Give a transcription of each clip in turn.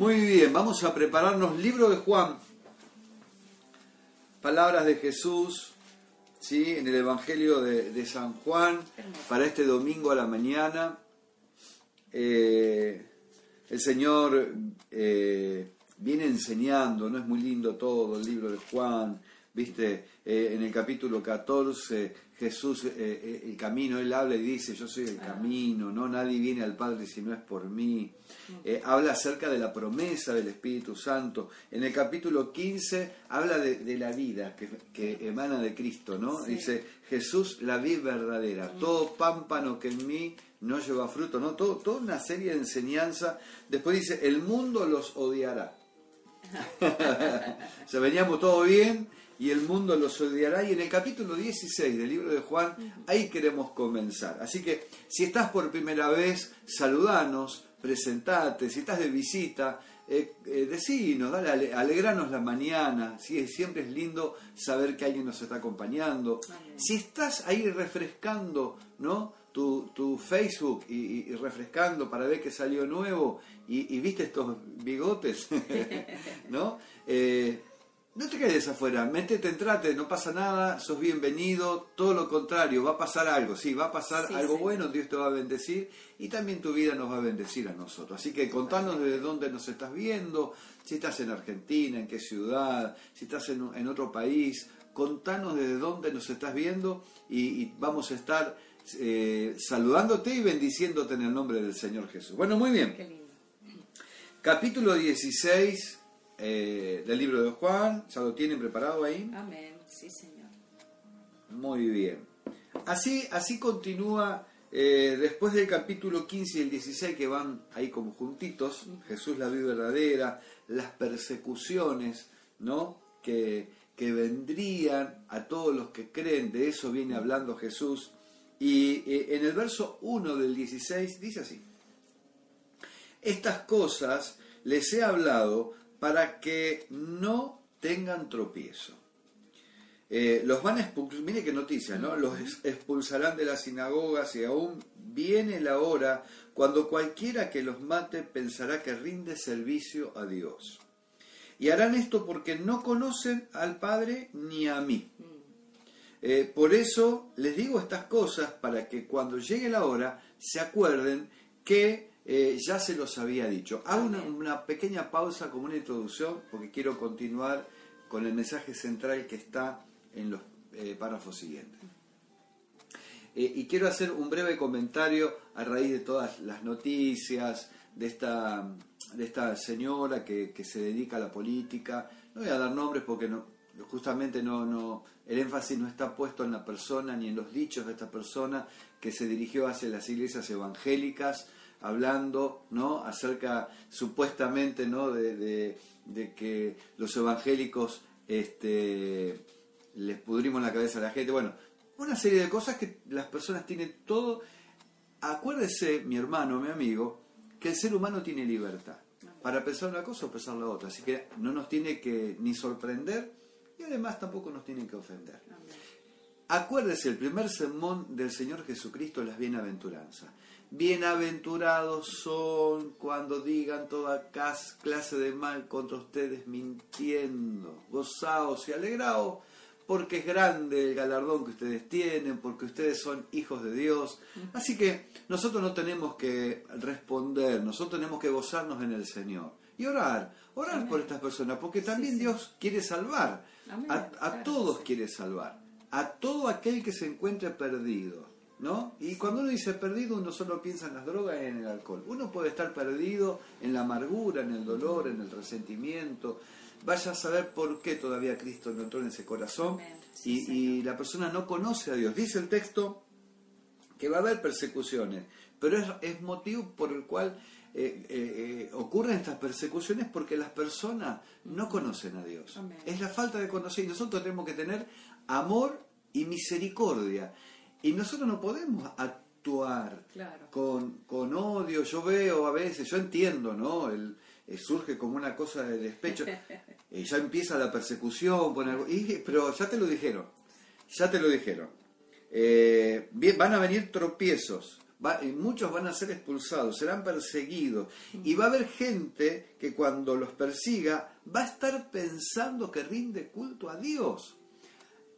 Muy bien, vamos a prepararnos libro de Juan. Palabras de Jesús, ¿sí? En el Evangelio de, San Juan, para este domingo a la mañana. Eh, el Señor eh, viene enseñando, no es muy lindo todo el libro de Juan, viste, eh, en el capítulo 14 Jesús, eh, eh, el camino, Él habla y dice, yo soy el camino, no nadie viene al Padre si no es por mí. habla acerca de la promesa del Espíritu Santo. En el capítulo 15 habla de, la vida que, emana de Cristo, ¿no? Dice, Jesús, la vida verdadera, todo pámpano que en mí no lleva fruto, ¿no? Todo, toda una serie de enseñanza. Después dice, el mundo los odiará. Se veníamos todo bien y el mundo los odiará. Y en el capítulo 16 del libro de Juan, ahí queremos comenzar. Así que si estás por primera vez, saludanos, presentate, si estás de visita, eh, eh decinos, dale, alegranos la mañana, siempre es lindo saber que alguien nos está acompañando. Si estás ahí refrescando, ¿no? Tu, Facebook y, refrescando para ver que salió nuevo y, viste estos bigotes, ¿no? Eh, no te quedes afuera, métete, entrate, no pasa nada, sos bienvenido, todo lo contrario, va a pasar algo, sí, va a pasar algo bueno, Dios te va a bendecir y también tu vida nos va a bendecir a nosotros. Así que contanos desde dónde nos estás viendo, si estás en Argentina, en qué ciudad, si estás en, otro país, contanos desde dónde nos estás viendo y, vamos a estar eh, saludándote y bendiciéndote en el nombre del Señor Jesús. Bueno, muy bien. Capítulo 16 eh, del libro de Juan. ¿Ya lo tienen preparado ahí? Amén, sí, Señor. Muy bien. Así, así continúa eh, después del capítulo 15 y el 16 que van ahí como juntitos, Jesús la vida verdadera, las persecuciones, ¿no? Que, que vendrían a todos los que creen, de eso viene hablando Jesús. Y eh, en el verso 1 del 16 dice así, estas cosas les he hablado para que no tengan tropiezo. Eh, los van a expulsar, mire qué noticia, ¿no? Los expulsarán de las sinagogas y aún viene la hora cuando cualquiera que los mate pensará que rinde servicio a Dios. Y harán esto porque no conocen al Padre ni a mí. Eh, por eso les digo estas cosas para que cuando llegue la hora se acuerden que eh, ya se los había dicho. Hago una, pequeña pausa como una introducción porque quiero continuar con el mensaje central que está en los eh, párrafos siguientes. Eh, y quiero hacer un breve comentario a raíz de todas las noticias, de esta, de esta señora que, se dedica a la política. No voy a dar nombres porque no, justamente no, no, el énfasis no está puesto en la persona ni en los dichos de esta persona que se dirigió hacia las iglesias evangélicas hablando ¿no? acerca supuestamente ¿no? de, que los evangélicos este, les pudrimos la cabeza a la gente. Bueno, una serie de cosas que las personas tienen todo. Acuérdese, mi hermano, mi amigo, que el ser humano tiene libertad para pensar una cosa o pensar la otra. Así que no nos tiene que ni sorprender y además tampoco nos tiene que ofender. Acuérdese el primer sermón del Señor Jesucristo, las bienaventuranzas. Bienaventurados son cuando digan toda clase de mal contra ustedes mintiendo. Gozaos y alegraos porque es grande el galardón que ustedes tienen, porque ustedes son hijos de Dios. Así que nosotros no tenemos que responder, nosotros tenemos que gozarnos en el Señor y orar, orar por estas personas, porque también Dios quiere salvar, a todos quiere salvar, a todo aquel que se encuentre perdido. ¿No? Y cuando uno dice perdido, uno solo piensa en las drogas y en el alcohol. Uno puede estar perdido en la amargura, en el dolor, en el resentimiento. Vaya a saber por qué todavía Cristo no entró en ese corazón y, la persona no conoce a Dios. Dice el texto que va a haber persecuciones, pero es, motivo por el cual eh, eh, eh, ocurren estas persecuciones porque las personas no conocen a Dios. Es la falta de conocer y nosotros tenemos que tener amor y misericordia. Y nosotros no podemos actuar con, con, odio. Yo veo a veces, yo entiendo, ¿no? El, eh, surge como una cosa de despecho. y ya empieza la persecución, pero ya te lo dijeron. Ya te lo dijeron. Eh, van a venir tropiezos, va- y muchos van a ser expulsados, serán perseguidos. Y va a haber gente que cuando los persiga va a estar pensando que rinde culto a Dios.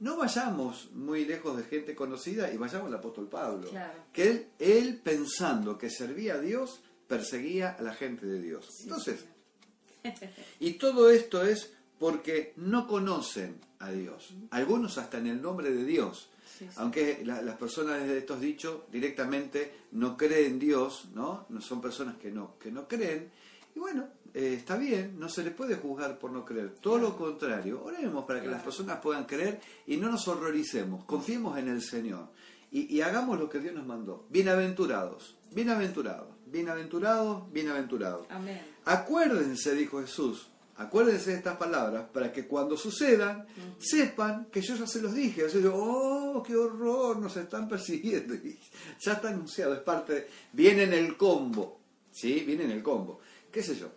No vayamos muy lejos de gente conocida y vayamos al apóstol Pablo. Claro. Que él, él pensando que servía a Dios, perseguía a la gente de Dios. Entonces, y todo esto es porque no conocen a Dios. Algunos hasta en el nombre de Dios. Sí, sí. Aunque la- las personas de estos dichos directamente no creen en Dios, ¿no? No son personas que no, que no creen. Y bueno, eh, está bien, no se le puede juzgar por no creer. Todo lo contrario, oremos para que las personas puedan creer y no nos horroricemos. Confiemos en el Señor y, y hagamos lo que Dios nos mandó. Bienaventurados, bienaventurados, bienaventurados, bienaventurados. Amén. Acuérdense, dijo Jesús, acuérdense de estas palabras para que cuando sucedan sepan que yo ya se los dije. Así yo, oh, qué horror, nos están persiguiendo. Y ya está anunciado, es parte, de- viene en el combo, ¿sí? Viene en el combo. ¿Qué sé yo?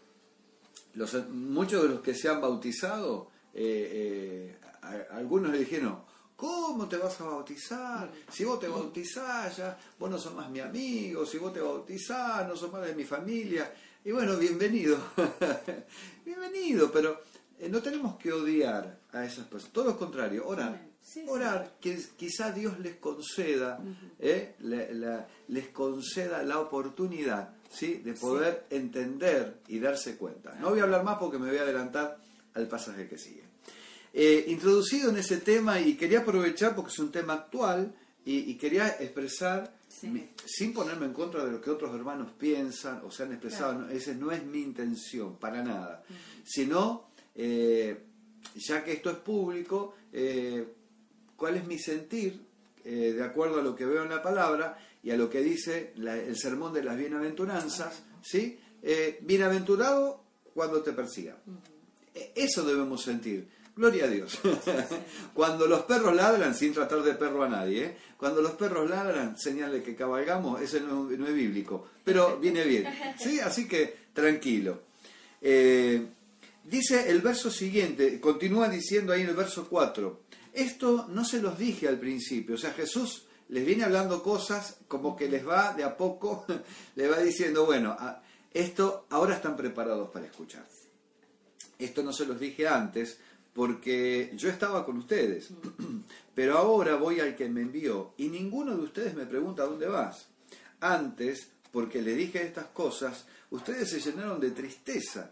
Los, muchos de los que se han bautizado, eh, eh, a- a algunos le dijeron, ¿cómo te vas a bautizar? Si vos te bautizás ya, vos no sos más mi amigo, si vos te bautizás, no sos más de mi familia. Y bueno, bienvenido, bienvenido, pero eh, no tenemos que odiar a esas personas, todo lo contrario, orar. Amén. Sí, sí. Orar, que quizá Dios les conceda, eh, la- la- les conceda la oportunidad ¿sí? de poder entender y darse cuenta. No voy a hablar más porque me voy a adelantar al pasaje que sigue. Eh, introducido en ese tema y quería aprovechar porque es un tema actual y, y quería expresar, Sí. mi- sin ponerme en contra de lo que otros hermanos piensan o se han expresado, Claro. no, esa no es mi intención, para nada, sino, eh, ya que esto es público, eh, cuál es mi sentir de acuerdo a lo que veo en la palabra y a lo que dice la- el sermón de las bienaventuranzas, ¿sí? Eh, bienaventurado cuando te persigan. Eh, Eso debemos sentir. Gloria a Dios. Cuando los perros ladran, sin tratar de perro a nadie, ¿eh? cuando los perros ladran, señal de que cabalgamos, eso no, no es bíblico, pero viene bien. ¿sí? Así que tranquilo. Eh, dice el verso siguiente, continúa diciendo ahí en el verso 4, esto no se los dije al principio, o sea, Jesús les viene hablando cosas como que les va de a poco, le va diciendo, bueno, esto ahora están preparados para escuchar. Esto no se los dije antes porque yo estaba con ustedes, pero ahora voy al que me envió y ninguno de ustedes me pregunta dónde vas. Antes, porque le dije estas cosas, ustedes se llenaron de tristeza.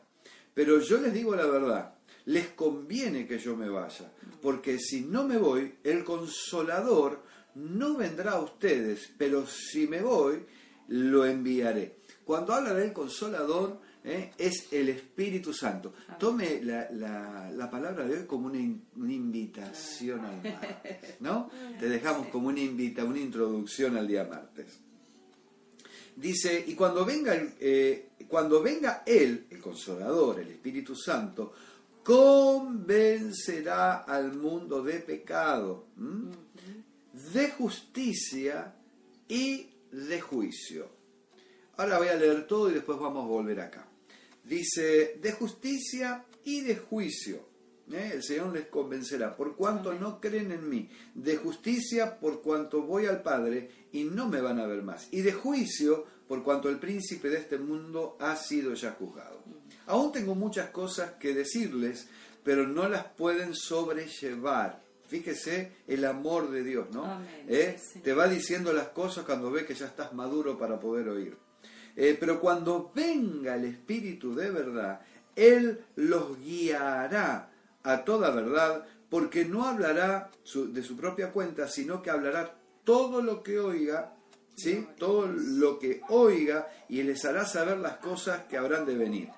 Pero yo les digo la verdad, les conviene que yo me vaya, porque si no me voy, el consolador no vendrá a ustedes, pero si me voy, lo enviaré. Cuando habla del consolador, ¿eh? es el Espíritu Santo. Tome la, la- la palabra de hoy como una, in- una invitación al martes, ¿no? Te dejamos como una invita, una introducción al día martes. Dice, y cuando venga, el, eh, cuando venga Él, el Consolador, el Espíritu Santo, convencerá al mundo de pecado. De justicia y de juicio. Ahora voy a leer todo y después vamos a volver acá. Dice, de justicia y de juicio. ¿eh? El Señor les convencerá, por cuanto no creen en mí. De justicia, por cuanto voy al Padre y no me van a ver más. Y de juicio, por cuanto el príncipe de este mundo ha sido ya juzgado. Aún tengo muchas cosas que decirles, pero no las pueden sobrellevar. Fíjese el amor de Dios, ¿no? Amén. ¿Eh? Sí. Te va diciendo las cosas cuando ve que ya estás maduro para poder oír. Eh, pero cuando venga el Espíritu de verdad, Él los guiará a toda verdad, porque no hablará su- de su propia cuenta, sino que hablará todo lo que oiga, ¿sí? Todo lo que oiga, y les hará saber las cosas que habrán de venir.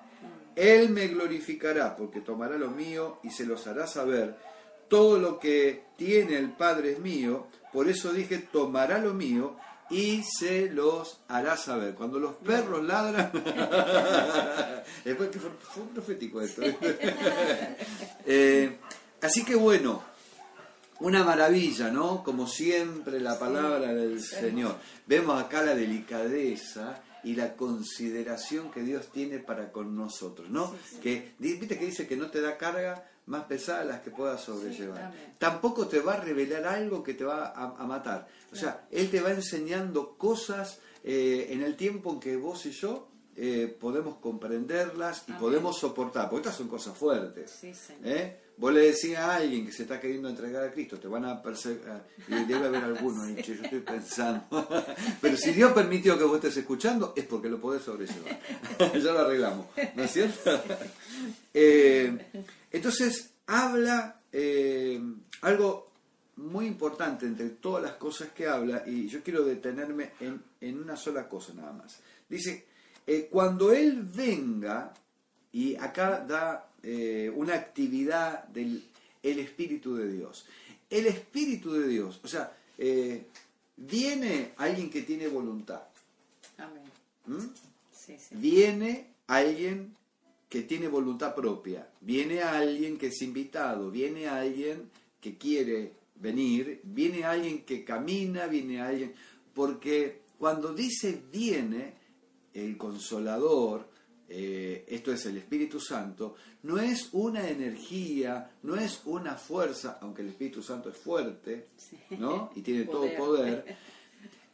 Él me glorificará, porque tomará lo mío y se los hará saber. Todo lo que tiene el Padre es mío, por eso dije, tomará lo mío y se los hará saber. Cuando los perros ladran, después que fue, fue profético esto. Eh, así que bueno, una maravilla, ¿no? Como siempre la palabra del Señor. Vemos acá la delicadeza y la consideración que Dios tiene para con nosotros, ¿no? Que viste que dice que no te da carga más pesada de las que puedas sobrellevar. Tampoco te va a revelar algo que te va a, a matar. O sea, Él te va enseñando cosas eh, en el tiempo en que vos y yo eh, podemos comprenderlas y podemos soportar, porque estas son cosas fuertes. Sí, señor. ¿eh? Vos le decís a alguien que se está queriendo entregar a Cristo, te van a perseguir, y debe haber alguno che, yo estoy pensando. Pero si Dios permitió que vos estés escuchando, es porque lo podés sobrellevar. ya lo arreglamos, ¿no es cierto? Eh, entonces, habla algo muy importante entre todas las cosas que habla, y yo quiero detenerme en, en una sola cosa nada más. Dice, eh, cuando Él venga, y acá da eh, una actividad del el Espíritu de Dios. El Espíritu de Dios, o sea, eh, viene alguien que tiene voluntad. Amén. ¿m? Sí, sí. Viene alguien que tiene voluntad propia, viene alguien que es invitado, viene alguien que quiere venir, viene alguien que camina, viene alguien, porque cuando dice viene el consolador, eh, esto es el Espíritu Santo, no es una energía, no es una fuerza, aunque el Espíritu Santo es fuerte, Sí. ¿no? Y tiene todo Poder.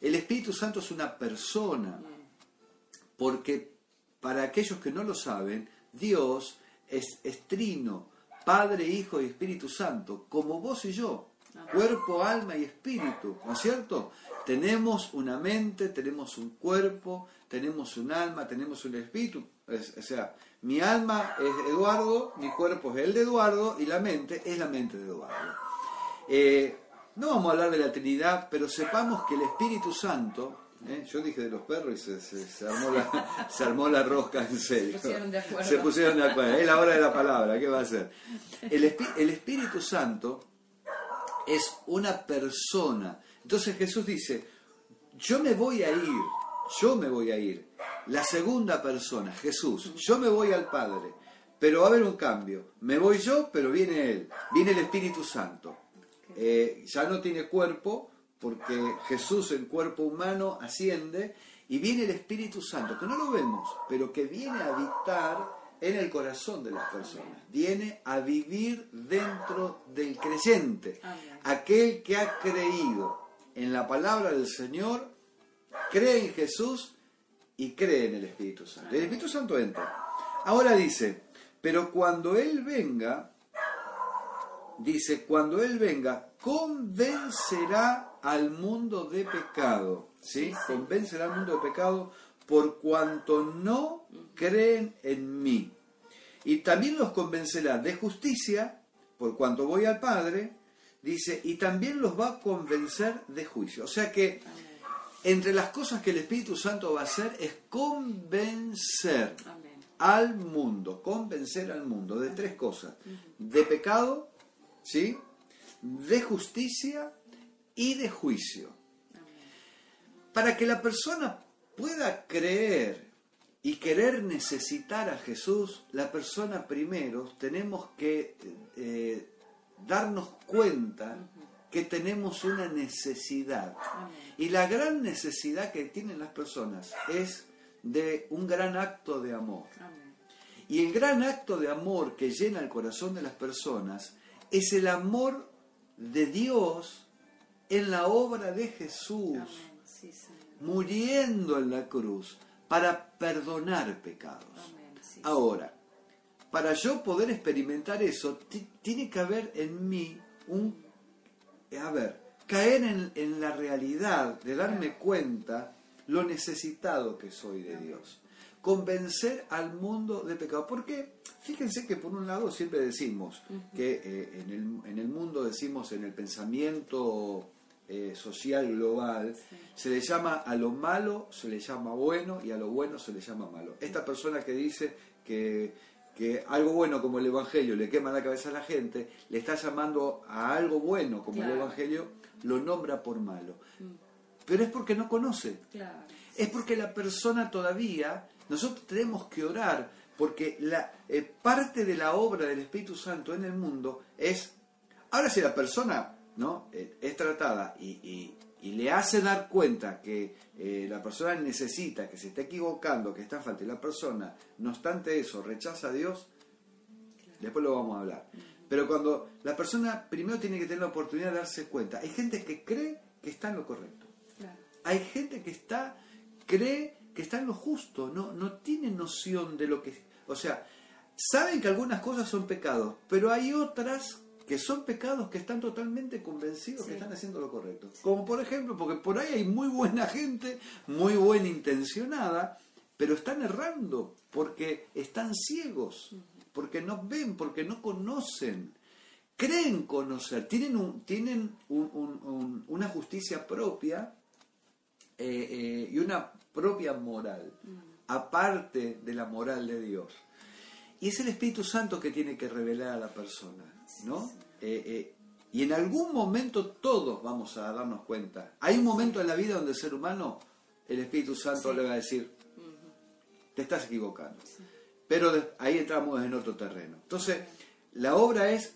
El Espíritu Santo es una persona, porque para aquellos que no lo saben, Dios es, es trino, Padre, Hijo y Espíritu Santo, como vos y yo. Cuerpo, alma y espíritu, ¿no es cierto? Tenemos una mente, tenemos un cuerpo, tenemos un alma, tenemos un espíritu. Es- o sea, mi alma es Eduardo, mi cuerpo es el de Eduardo y la mente es la mente de Eduardo. Eh, no vamos a hablar de la Trinidad, pero sepamos que el Espíritu Santo, ¿eh? yo dije de los perros y se, se- se armó, la, se armó la rosca en serio. Se pusieron de acuerdo. Se pusieron de acuerdo. Es la hora de la palabra, ¿qué va a hacer? El Espíritu Santo es una persona. Entonces Jesús dice, yo me voy a ir, yo me voy a ir. La segunda persona, Jesús, yo me voy al Padre, pero va a haber un cambio. Me voy yo, pero viene Él, viene el Espíritu Santo. Eh, ya no tiene cuerpo, porque Jesús en cuerpo humano asciende, y viene el Espíritu Santo, que no lo vemos, pero que viene a habitar en el corazón de las personas, viene a vivir dentro del creyente, aquel que ha creído en la palabra del Señor, cree en Jesús y cree en el Espíritu Santo. El Espíritu Santo entra. Ahora dice, pero cuando Él venga, dice, cuando Él venga, convencerá al mundo de pecado. sí. Convencerá al mundo de pecado por cuanto no creen en mí. Y también los convencerá de justicia, por cuanto voy al Padre, dice, y también los va a convencer de juicio. O sea que Amén. entre las cosas que el Espíritu Santo va a hacer es convencer Amén. al mundo, convencer al mundo de tres cosas, de pecado, ¿sí? de justicia y de juicio. Para que la persona pueda creer y querer necesitar a Jesús, la persona primero tenemos que eh, darnos cuenta que tenemos una necesidad. Y la gran necesidad que tienen las personas es de un gran acto de amor. Y el gran acto de amor que llena el corazón de las personas es el amor de Dios en la obra de Jesús. Sí. Muriendo en la cruz para perdonar pecados. Amén. Sí, Ahora, para yo poder experimentar eso, ti- tiene que haber en mí un, a ver, caer en, en la realidad de darme cuenta lo necesitado que soy de Dios. Convencer al mundo de pecado. Porque fíjense que por un lado siempre decimos que eh, en, el, en el mundo decimos en el pensamiento eh, social global, se le llama a lo malo, se le llama bueno y a lo bueno se le llama malo. Esta persona que dice que, que algo bueno como el Evangelio le quema la cabeza a la gente, le está llamando a algo bueno como el. Evangelio, lo nombra por malo. Pero es porque no conoce. Claro. Es porque la persona todavía, nosotros tenemos que orar, porque la eh, parte de la obra del Espíritu Santo en el mundo es, ahora si la persona no Eh, es tratada y, y- y le hace dar cuenta que eh, la persona necesita, que se está equivocando, que está en falta, y la persona, no obstante eso, rechaza a Dios, después lo vamos a hablar. Pero cuando la persona primero tiene que tener la oportunidad de darse cuenta, hay gente que cree que está en lo correcto. Claro. Hay gente que está cree que está en lo justo, no, no tiene noción de lo que... O sea, saben que algunas cosas son pecados, pero hay otras que son pecados que están totalmente convencidos que están haciendo lo correcto. Como por ejemplo, porque por ahí hay muy buena gente, muy buena intencionada, pero están errando porque están ciegos, porque no ven, porque no conocen. Creen conocer, tienen, un, tienen un- una justicia propia eh, eh, y una propia moral, aparte de la moral de Dios. Y es el Espíritu Santo que tiene que revelar a la persona, ¿no? Eh, eh, y en algún momento todos vamos a darnos cuenta. Hay un momento en la vida donde el ser humano, el Espíritu Santo Sí. le va a decir, te estás equivocando. Pero ahí entramos en otro terreno. Entonces, la obra es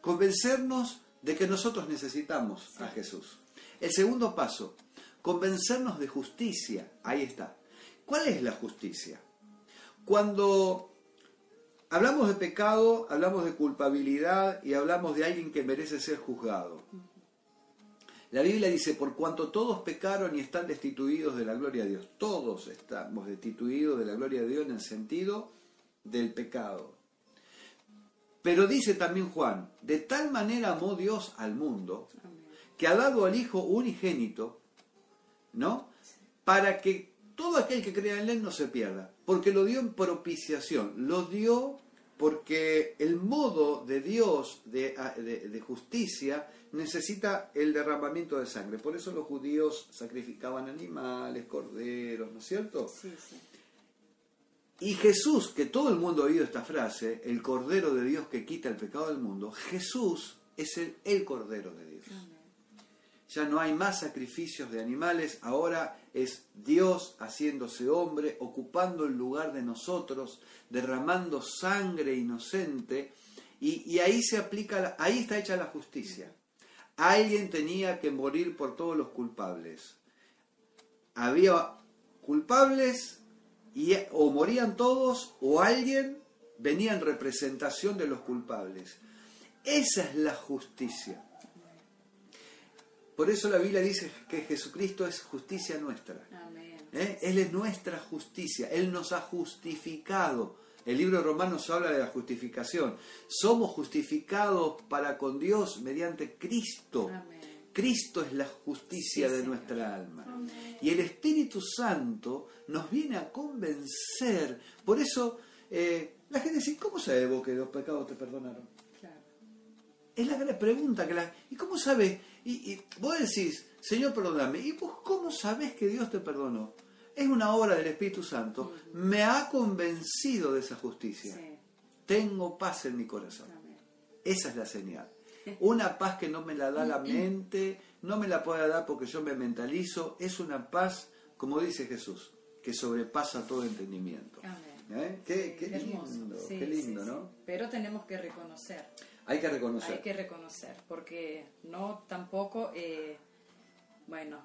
convencernos de que nosotros necesitamos a Jesús. El segundo paso, convencernos de justicia. Ahí está. ¿Cuál es la justicia? Cuando hablamos de pecado, hablamos de culpabilidad y hablamos de alguien que merece ser juzgado. La Biblia dice, por cuanto todos pecaron y están destituidos de la gloria de Dios. Todos estamos destituidos de la gloria de Dios en el sentido del pecado. Pero dice también Juan, de tal manera amó Dios al mundo, que ha dado al Hijo unigénito, ¿no? Para que todo aquel que crea en Él no se pierda, porque lo dio en propiciación, lo dio porque el modo de Dios de, de- de justicia necesita el derramamiento de sangre. Por eso los judíos sacrificaban animales, corderos, ¿no es cierto? Sí, sí. Y Jesús, que todo el mundo ha oído esta frase, el Cordero de Dios que quita el pecado del mundo, Jesús es el, el Cordero de Dios. Amén. Ya no hay más sacrificios de animales, ahora es Dios haciéndose hombre, ocupando el lugar de nosotros, derramando sangre inocente, y, ahí se aplica, la- ahí está hecha la justicia. Alguien tenía que morir por todos los culpables. Había culpables y o morían todos o alguien venía en representación de los culpables. Esa es la justicia. Por eso la Biblia dice que Jesucristo es justicia nuestra. Amén. ¿eh? Él es nuestra justicia. Él nos ha justificado. El libro de Romanos habla de la justificación. Somos justificados para con Dios mediante Cristo. Amén. Cristo es la justicia Sí, de Señor. nuestra alma. Amén. Y el Espíritu Santo nos viene a convencer. Por eso eh, la gente dice, ¿cómo sabes vos que los pecados te perdonaron? Es la gran pregunta. Que la, ¿Y cómo sabes? Y, y vos decís, Señor, perdóname. ¿Y vos cómo sabés que Dios te perdonó? Es una obra del Espíritu Santo. Me ha convencido de esa justicia. Sí. Tengo paz en mi corazón. Amén. Esa es la señal. Una paz que no me la da la mente, no me la puede dar porque yo me mentalizo. Es una paz, como dice Jesús, que sobrepasa todo entendimiento. Amén. ¿Eh? Qué, lindo, Sí, qué lindo. ¿no? Pero tenemos que reconocer. Hay que reconocer. Hay que reconocer, porque no tampoco, eh, bueno,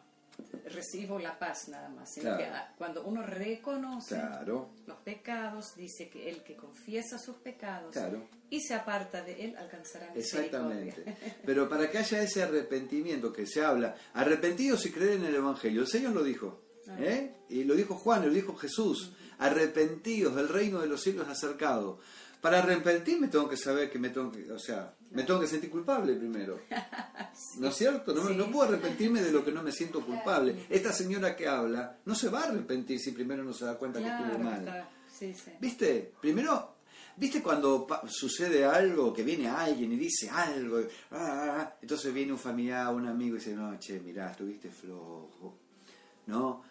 recibo la paz nada más, sino Claro. que ah, cuando uno reconoce Claro, los pecados, dice que el que confiesa sus pecados claro. y se aparta de él alcanzará misericordia. Exactamente. Pero para que haya ese arrepentimiento que se habla, arrepentidos y creer en el Evangelio, el Señor lo dijo. ¿eh? Y lo dijo Juan, lo dijo Jesús. Arrepentidos, el reino de los cielos acercado. Para arrepentirme tengo que saber que me tengo que, o sea, me tengo que sentir culpable primero. ¿No es cierto? No, Sí. no puedo arrepentirme de lo que no me siento culpable. Esta señora que habla no se va a arrepentir si primero no se da cuenta que estuvo mal. sí. ¿Viste? Primero, ¿viste cuando sucede algo, que viene alguien y dice algo? y- ah, ah, ah, entonces viene un familiar, un amigo y dice, no, che, mirá, estuviste flojo. ¿No?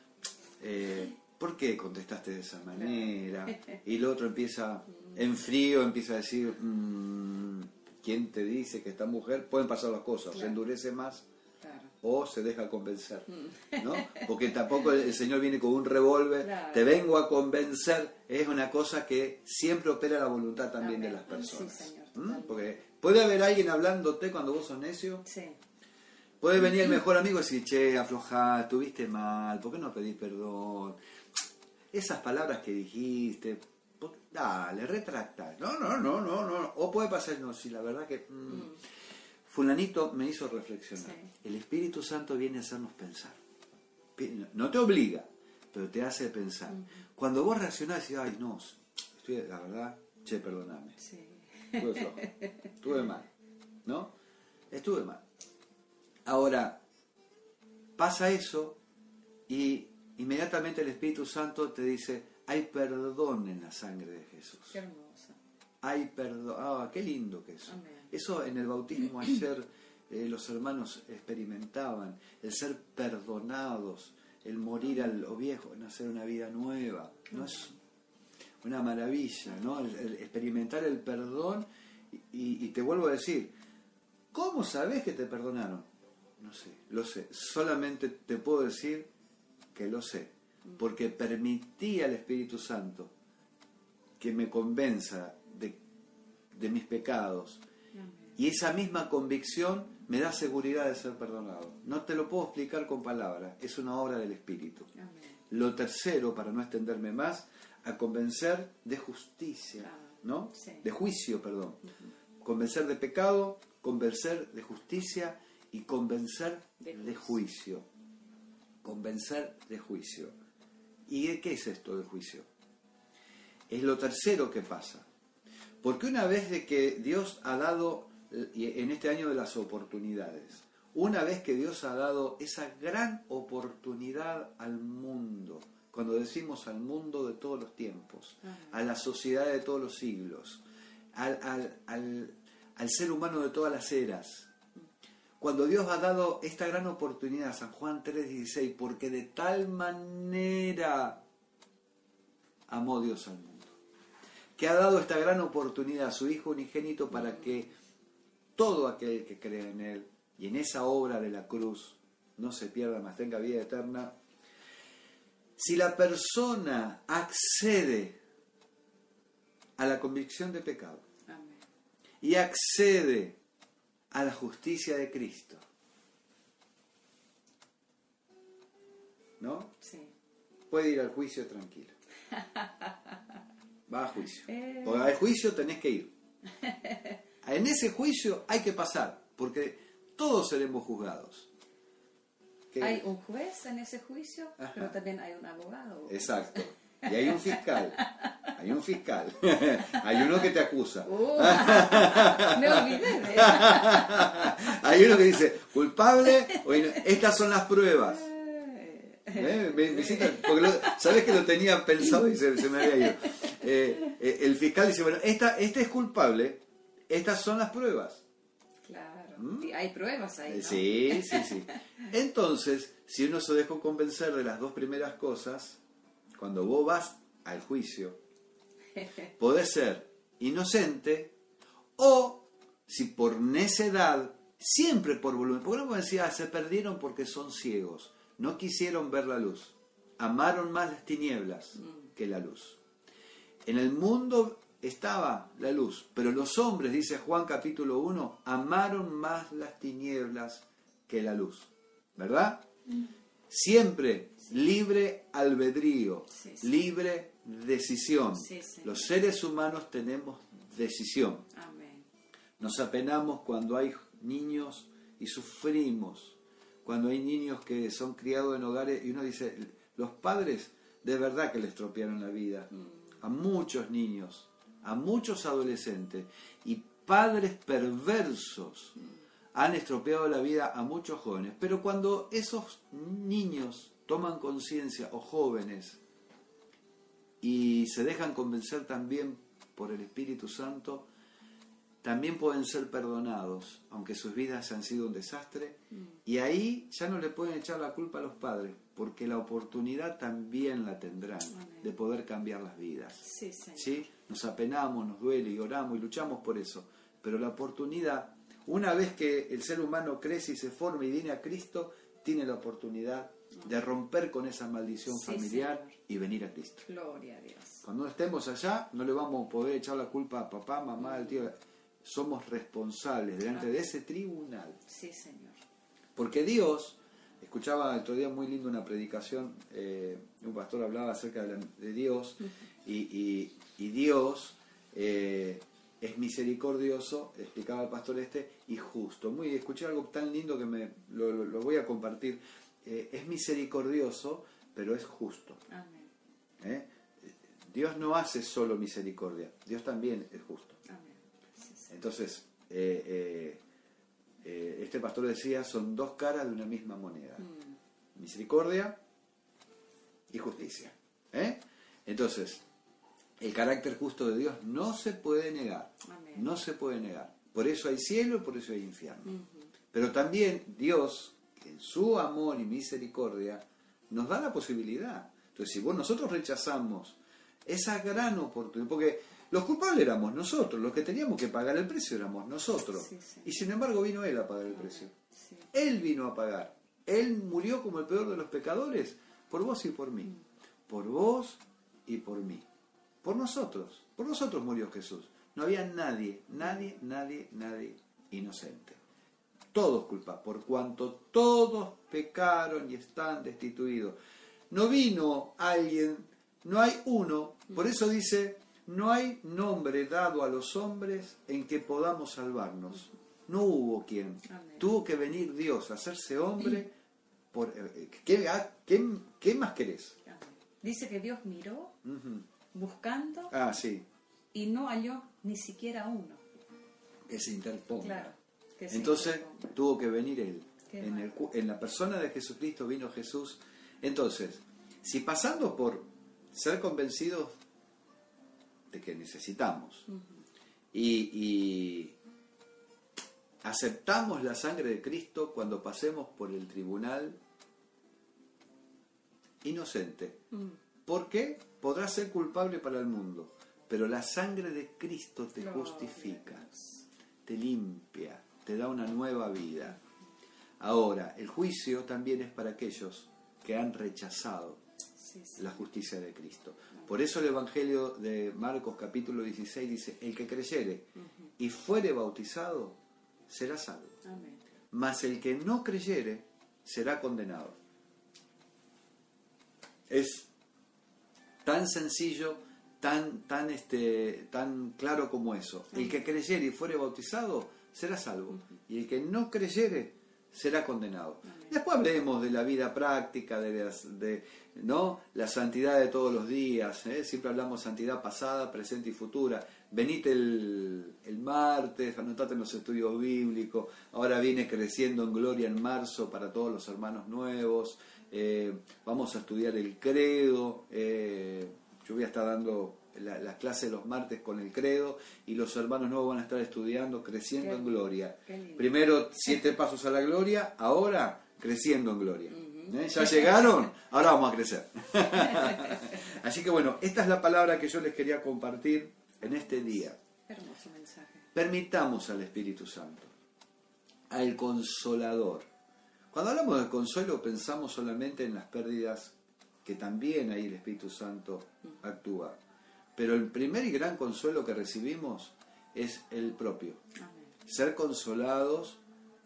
Eh, ¿Por qué contestaste de esa manera? Y el otro empieza, en frío, empieza a decir, "Mm, ¿quién te dice que esta mujer? Pueden pasar las cosas, se endurece más Claro. o se deja convencer, ¿no? Porque tampoco el Señor viene con un revólver, Claro. te vengo a convencer, es una cosa que siempre opera la voluntad también de las personas. Sí, Señor, ¿Mm? totalmente. Porque puede haber alguien hablándote cuando vos sos necio, Sí, puede venir el mejor amigo y decir, che, aflojá, estuviste mal, ¿por qué no pedís perdón? Esas palabras que dijiste, ¿por- dale, retracta. No, no, no, no, no. O puede pasar, no, si la verdad que... mm, Fulanito me hizo reflexionar. Sí. El Espíritu Santo viene a hacernos pensar. No te obliga, pero te hace pensar. Cuando vos reaccionás y ay, no, estoy, la verdad, che, perdoname. Sí. Estuve flojo, estuve mal, ¿no? Estuve mal. Ahora, pasa eso y inmediatamente el Espíritu Santo te dice, hay perdón en la sangre de Jesús. Qué hermosa. Hay perdón. Ah, qué lindo que eso. Amén. Eso en el bautismo ayer eh, los hermanos experimentaban, el ser perdonados, el morir a lo viejo, nacer una vida nueva. No es una maravilla, ¿no? El- el experimentar el perdón y, y te vuelvo a decir, ¿cómo sabes que te perdonaron? No sé, lo sé. Solamente te puedo decir que lo sé, porque permití al Espíritu Santo que me convenza de, de mis pecados. Y esa misma convicción me da seguridad de ser perdonado. No te lo puedo explicar con palabras, es una obra del Espíritu. Amén. Lo tercero, para no extenderme más, a convencer de justicia, Claro. ¿no? Sí. De juicio, perdón. Convencer de pecado, convencer de justicia y convencer De de juicio. Convencer de juicio. ¿Y de qué es esto de juicio? Es lo tercero que pasa. Porque una vez de que Dios ha dado, en este año de las oportunidades, una vez que Dios ha dado esa gran oportunidad al mundo, cuando decimos al mundo de todos los tiempos, a la sociedad de todos los siglos, al, al- al- al ser humano de todas las eras, cuando Dios ha dado esta gran oportunidad, San Juan 3:16, porque de tal manera amó Dios al mundo, que ha dado esta gran oportunidad a su Hijo unigénito para que todo aquel que cree en Él y en esa obra de la cruz no se pierda, mas tenga vida eterna. Si la persona accede a la convicción de pecado Amén. y accede a la justicia de Cristo, ¿no? Sí. Puede ir al juicio tranquilo. Va a juicio. Eh. Porque al juicio tenés que ir. En ese juicio hay que pasar, porque todos seremos juzgados. Hay un juez en ese juicio, Ajá. pero también hay un abogado. Exacto. Y hay un fiscal. Hay un fiscal. hay uno que te acusa. Uh, me olvidé de Hay uno que dice, culpable, estas son las pruebas. Eh, ¿Eh? Me- me hiciste- porque lo- sabes que lo tenía pensado y se, se me había ido. Eh, eh, el fiscal dice, bueno, esta, este es culpable, estas son las pruebas. Claro. Y hay pruebas ahí. ¿no? Sí, sí, sí. Entonces, si uno se dejó convencer de las dos primeras cosas, cuando vos vas al juicio, podés ser inocente o, si por necedad, siempre por volumen. Porque no decía, "Ah, se perdieron porque son ciegos, no quisieron ver la luz, amaron más las tinieblas que la luz. En el mundo estaba la luz, pero los hombres, dice Juan capítulo 1, amaron más las tinieblas que la luz. ¿Verdad? Siempre libre albedrío, Sí, sí. libre decisión. Sí. Los seres humanos tenemos decisión. Amén. Nos apenamos cuando hay niños y sufrimos. Cuando hay niños que son criados en hogares y uno dice, los padres de verdad que les estropearon la vida. A muchos niños, a muchos adolescentes y padres perversos han estropeado la vida a muchos jóvenes. Pero cuando esos niños toman conciencia o jóvenes y se dejan convencer también por el Espíritu Santo, también pueden ser perdonados, aunque sus vidas han sido un desastre, y ahí ya no le pueden echar la culpa a los padres, porque la oportunidad también la tendrán Amén. de poder cambiar las vidas. Sí. ¿Sí? Nos apenamos, nos duele y oramos y luchamos por eso, pero la oportunidad, una vez que el ser humano crece y se forma y viene a Cristo, tiene la oportunidad de romper con esa maldición Sí, familiar Señor. y venir a Cristo. Gloria a Dios. Cuando estemos allá, no le vamos a poder echar la culpa a papá, mamá, al tío. Somos responsables delante de ese tribunal. Sí, Señor. Porque Dios, escuchaba el otro día muy lindo una predicación, eh, un pastor hablaba acerca de, la- de Dios, y, y- y Dios eh, es misericordioso, explicaba el pastor este, y justo. Muy, escuché algo tan lindo que me lo, lo- lo voy a compartir. Eh, es misericordioso, pero es justo. Amén. ¿eh? Dios no hace solo misericordia, Dios también es justo. Amén. Sí, sí. Entonces, eh, este pastor decía, son dos caras de una misma moneda. Mm. Misericordia y justicia. Entonces, el carácter justo de Dios no se puede negar. Amén. No se puede negar. Por eso hay cielo y por eso hay infierno. Pero también Dios, en su amor y misericordia, nos da la posibilidad. Entonces, si vos, nosotros rechazamos esa gran oportunidad, porque los culpables éramos nosotros, los que teníamos que pagar el precio éramos nosotros. Sí, sí. Y sin embargo vino Él a pagar el precio. Sí. Él vino a pagar. Él murió como el peor de los pecadores, por vos y por mí. Por vos y por mí. Por nosotros. Por nosotros murió Jesús. No había nadie, nadie, nadie, nadie inocente. Todos culpa, por cuanto todos pecaron y están destituidos. No vino alguien, no hay uno, por eso dice, no hay nombre dado a los hombres en que podamos salvarnos. No hubo quien. Amén. Tuvo que venir Dios a hacerse hombre. Por, eh, ¿qué, ah, qué, qué más querés? Amén. Dice que Dios miró. Buscando Ah, sí, y no halló ni siquiera uno. que se interponga. Claro. que se Entonces interponga. tuvo que venir Él. En, el en la persona de Jesucristo vino Jesús. Entonces, si pasando por ser convencidos de que necesitamos y, y aceptamos la sangre de Cristo cuando pasemos por el tribunal inocente, Mm. ¿Por qué? Podrás ser culpable para el mundo, pero la sangre de Cristo te justifica, te limpia, te da una nueva vida. Ahora, el juicio también es para aquellos que han rechazado la justicia de Cristo. Por eso el Evangelio de Marcos capítulo 16 dice, el que creyere y fuere bautizado será salvo, mas el que no creyere será condenado. Es tan sencillo, tan, tan, este, tan claro como eso. El que creyere y fuere bautizado será salvo, y el que no creyere será condenado. Después hablemos de la vida práctica, de, las- de ¿no? la santidad de todos los días. ¿eh? Siempre hablamos santidad pasada, presente y futura. Venite el, el martes, anotate en los estudios bíblicos. Ahora viene creciendo en gloria en marzo para todos los hermanos nuevos. Eh, vamos a estudiar el credo. eh, yo voy a estar dando la- las clases los martes con el credo y los hermanos nuevos van a estar estudiando creciendo Qué en gloria. Primero siete pasos a la gloria, ahora creciendo en gloria. ¿Eh? ¿Ya llegaron? Ahora vamos a crecer. Así que bueno, esta es la palabra que yo les quería compartir en este día. Hermoso mensaje. Permitamos al Espíritu Santo, al Consolador. Cuando hablamos de consuelo pensamos solamente en las pérdidas que también ahí el Espíritu Santo actúa. Pero el primer y gran consuelo que recibimos es el propio. Amén. Ser consolados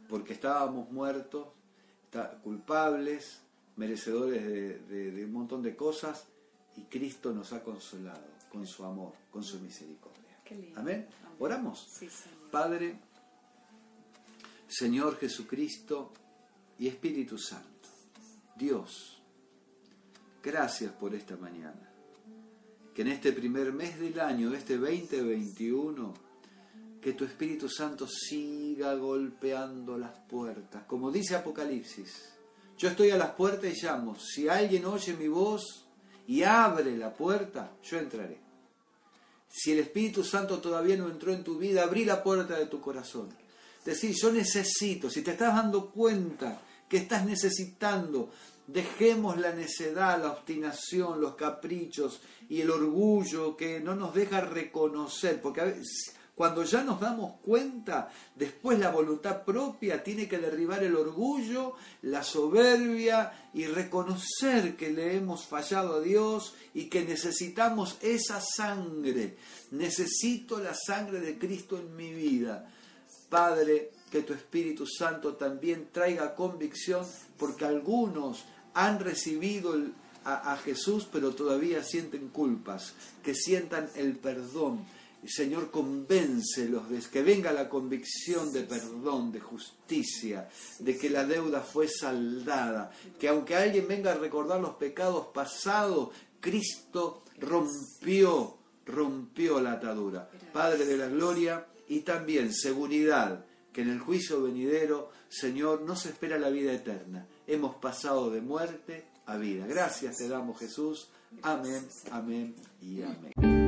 porque estábamos muertos, culpables, merecedores de, de- de un montón de cosas y Cristo nos ha consolado con su amor, con su misericordia. Amén. Amén. Oramos. Sí, Señor. Padre, Señor Jesucristo y Espíritu Santo, Dios, gracias por esta mañana. Que en este primer mes del año, este 2021, que tu Espíritu Santo siga golpeando las puertas. Como dice Apocalipsis, yo estoy a las puertas y llamo. Si alguien oye mi voz y abre la puerta, yo entraré. Si el Espíritu Santo todavía no entró en tu vida, abrí la puerta de tu corazón. Decir, yo necesito, si te estás dando cuenta que estás necesitando, dejemos la necedad, la obstinación, los caprichos y el orgullo que no nos deja reconocer, porque cuando ya nos damos cuenta, después la voluntad propia tiene que derribar el orgullo, la soberbia y reconocer que le hemos fallado a Dios y que necesitamos esa sangre. Necesito la sangre de Cristo en mi vida. Padre, que tu Espíritu Santo también traiga convicción porque algunos han recibido a Jesús pero todavía sienten culpas, que sientan el perdón, Señor, convéncelos de que venga la convicción de perdón, de justicia, de que la deuda fue saldada, que aunque alguien venga a recordar los pecados pasados, Cristo rompió, rompió la atadura. Padre de la gloria y también seguridad que en el juicio venidero, Señor, no se espera la vida eterna. Hemos pasado de muerte a vida. Gracias te damos Jesús. Amén, amén y amén.